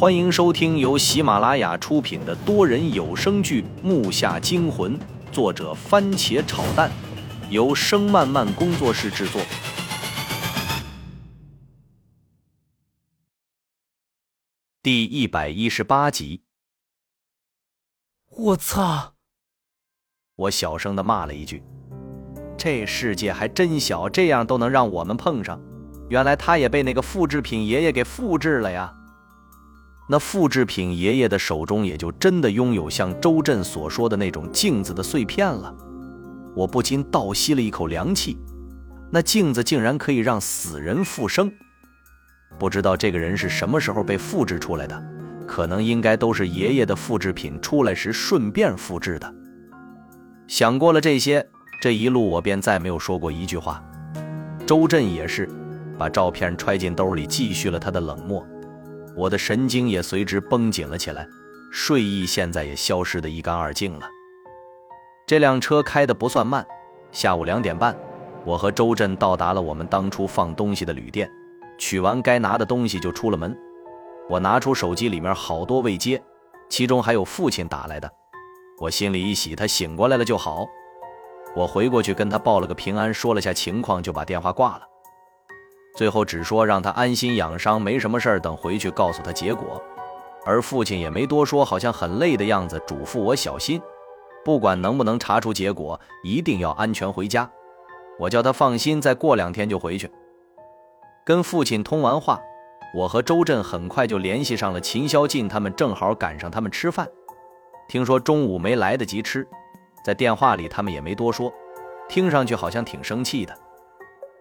欢迎收听由喜马拉雅出品的多人有声剧《木下惊魂》，作者番茄炒蛋，由声漫漫工作室制作。第一百一十八集。我操！我小声的骂了一句：“这世界还真小，这样都能让我们碰上。原来他也被那个复制品爷爷给复制了呀！”那复制品爷爷的手中也就真的拥有像周震所说的那种镜子的碎片了。我不禁倒吸了一口凉气，那镜子竟然可以让死人复生。不知道这个人是什么时候被复制出来的，可能应该都是爷爷的复制品出来时顺便复制的。想过了这些，这一路我便再没有说过一句话。周震也是，把照片揣进兜里，继续了他的冷漠。我的神经也随之绷紧了起来，睡意现在也消失得一干二净了。这辆车开得不算慢，下午两点半，我和周震到达了我们当初放东西的旅店，取完该拿的东西就出了门。我拿出手机，里面好多未接，其中还有父亲打来的。我心里一喜，他醒过来了就好。我回过去跟他报了个平安，说了下情况，就把电话挂了。最后只说让他安心养伤，没什么事儿，等回去告诉他结果。而父亲也没多说，好像很累的样子，嘱咐我小心，不管能不能查出结果，一定要安全回家。我叫他放心，再过两天就回去。跟父亲通完话，我和周震很快就联系上了秦霄进他们，正好赶上他们吃饭。听说中午没来得及吃，在电话里他们也没多说，听上去好像挺生气的。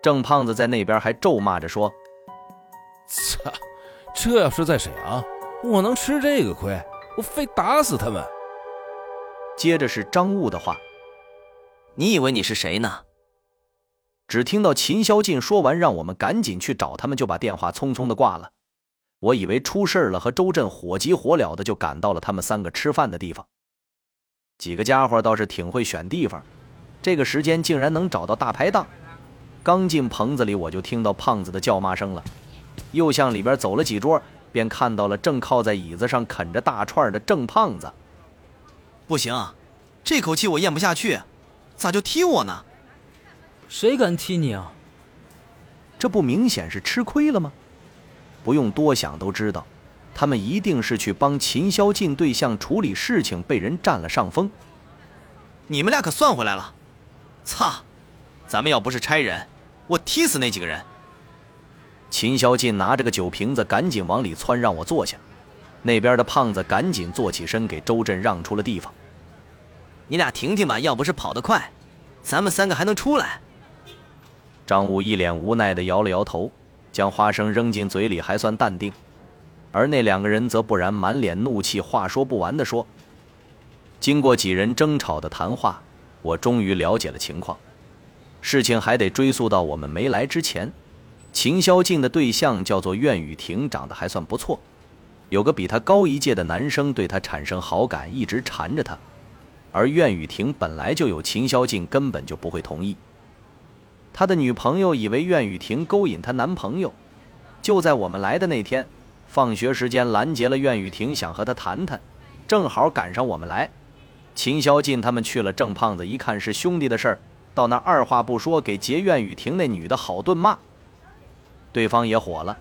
郑胖子在那边还咒骂着说：“操，这要是在沈阳，我能吃这个亏？我非打死他们！”接着是张悟的话：“你以为你是谁呢？”只听到秦霄晋说完，让我们赶紧去找他们，就把电话匆匆的挂了。我以为出事了，和周震火急火燎的就赶到了他们三个吃饭的地方。几个家伙倒是挺会选地方，这个时间竟然能找到大排档。刚进棚子里，我就听到胖子的叫骂声了。又向里边走了几桌，便看到了正靠在椅子上啃着大串的郑胖子。不行，这口气我咽不下去，咋就踢我呢？谁敢踢你啊？这不明显是吃亏了吗？不用多想都知道，他们一定是去帮秦霄进对象处理事情，被人占了上风。你们俩可算回来了！操！咱们要不是差人，我踢死那几个人。秦霄进拿着个酒瓶子，赶紧往里窜，让我坐下。那边的胖子赶紧坐起身，给周震让出了地方。你俩停停吧，要不是跑得快，咱们三个还能出来。张武一脸无奈地摇了摇头，将花生扔进嘴里，还算淡定。而那两个人则不然，满脸怒气，话说不完地说。经过几人争吵的谈话，我终于了解了情况。事情还得追溯到我们没来之前，秦霄静的对象叫做苑雨婷，长得还算不错，有个比他高一届的男生对他产生好感，一直缠着他，而苑雨婷本来就有秦霄静，根本就不会同意。他的女朋友以为苑雨婷勾引她男朋友，就在我们来的那天，放学时间拦截了苑雨婷，想和她谈谈，正好赶上我们来，秦霄静他们去了，郑胖子一看是兄弟的事儿。到那二话不说，给结怨雨婷那女的好顿骂。对方也火了，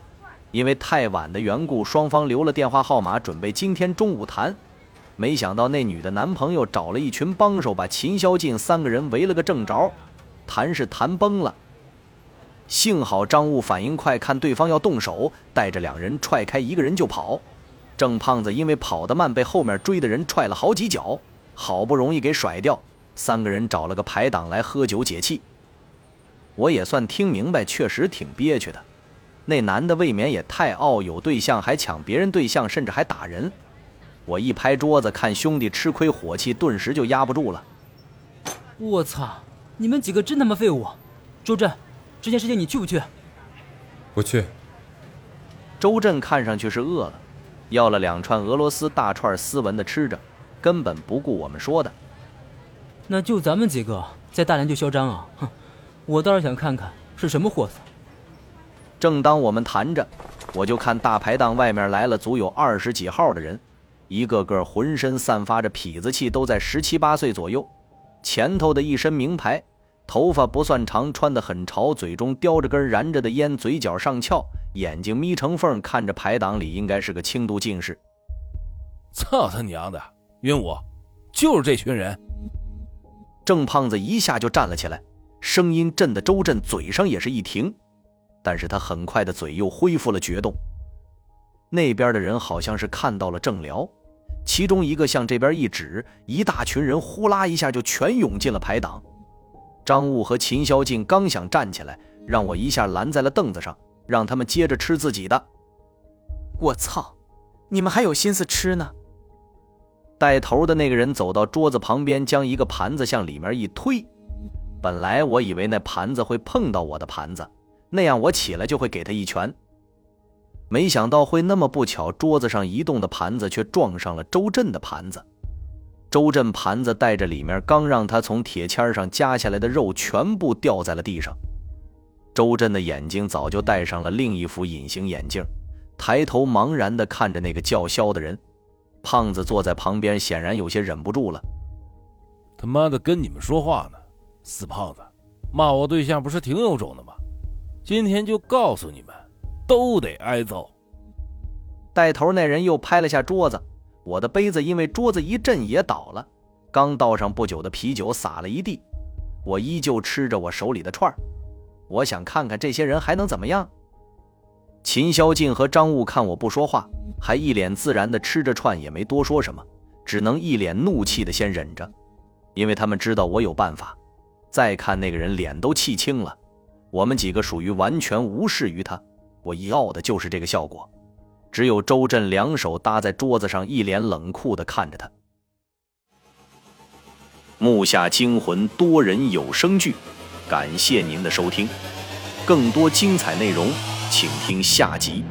因为太晚的缘故，双方留了电话号码，准备今天中午谈。没想到那女的男朋友找了一群帮手，把秦霄静三个人围了个正着，谈是谈崩了。幸好张悟反应快，看对方要动手，带着两人踹开一个人就跑。郑胖子因为跑得慢，被后面追的人踹了好几脚，好不容易给甩掉。三个人找了个排档来喝酒解气。我也算听明白，确实挺憋屈的。那男的未免也太傲，有对象还抢别人对象，甚至还打人。我一拍桌子，看兄弟吃亏，火气顿时就压不住了。我操！你们几个真他妈废物！周震，这件事情你去不去？不去。周震看上去是饿了，要了两串俄罗斯大串斯文的吃着，根本不顾我们说的。那就咱们几个在大连就嚣张啊！哼，我倒是想看看是什么货色。正当我们谈着，我就看大排档外面来了足有二十几号的人，一个个浑身散发着痞子气，都在十七八岁左右。前头的一身名牌，头发不算长，穿得很潮，嘴中叼着根燃着的烟，嘴角上翘，眼睛眯成缝，看着排档里应该是个轻度近视。操他娘的！晕武，就是这群人。郑胖子一下就站了起来，声音震得周震嘴上也是一停，但是他很快的嘴又恢复了决动。那边的人好像是看到了郑辽，其中一个向这边一指，一大群人呼啦一下就全涌进了排档。张悟和秦霄静刚想站起来，让我一下拦在了凳子上，让他们接着吃自己的。我操，你们还有心思吃呢？带头的那个人走到桌子旁边，将一个盘子向里面一推。本来我以为那盘子会碰到我的盘子，那样我起来就会给他一拳。没想到会那么不巧，桌子上移动的盘子却撞上了周震的盘子。周震盘子带着里面刚让他从铁签上夹下来的肉全部掉在了地上。周震的眼睛早就戴上了另一副隐形眼镜，抬头茫然地看着那个叫嚣的人。胖子坐在旁边，显然有些忍不住了。他妈的，跟你们说话呢，死胖子，骂我对象不是挺有种的吗？今天就告诉你们，都得挨揍。带头那人又拍了下桌子，我的杯子因为桌子一震也倒了，刚倒上不久的啤酒洒了一地。我依旧吃着我手里的串我想看看这些人还能怎么样。秦霄静和张悟看我不说话。还一脸自然的吃着串，也没多说什么，只能一脸怒气的先忍着，因为他们知道我有办法。再看那个人，脸都气青了。我们几个属于完全无视于他，我要的就是这个效果。只有周震两手搭在桌子上，一脸冷酷的看着他。木下惊魂多人有声剧，感谢您的收听，更多精彩内容，请听下集。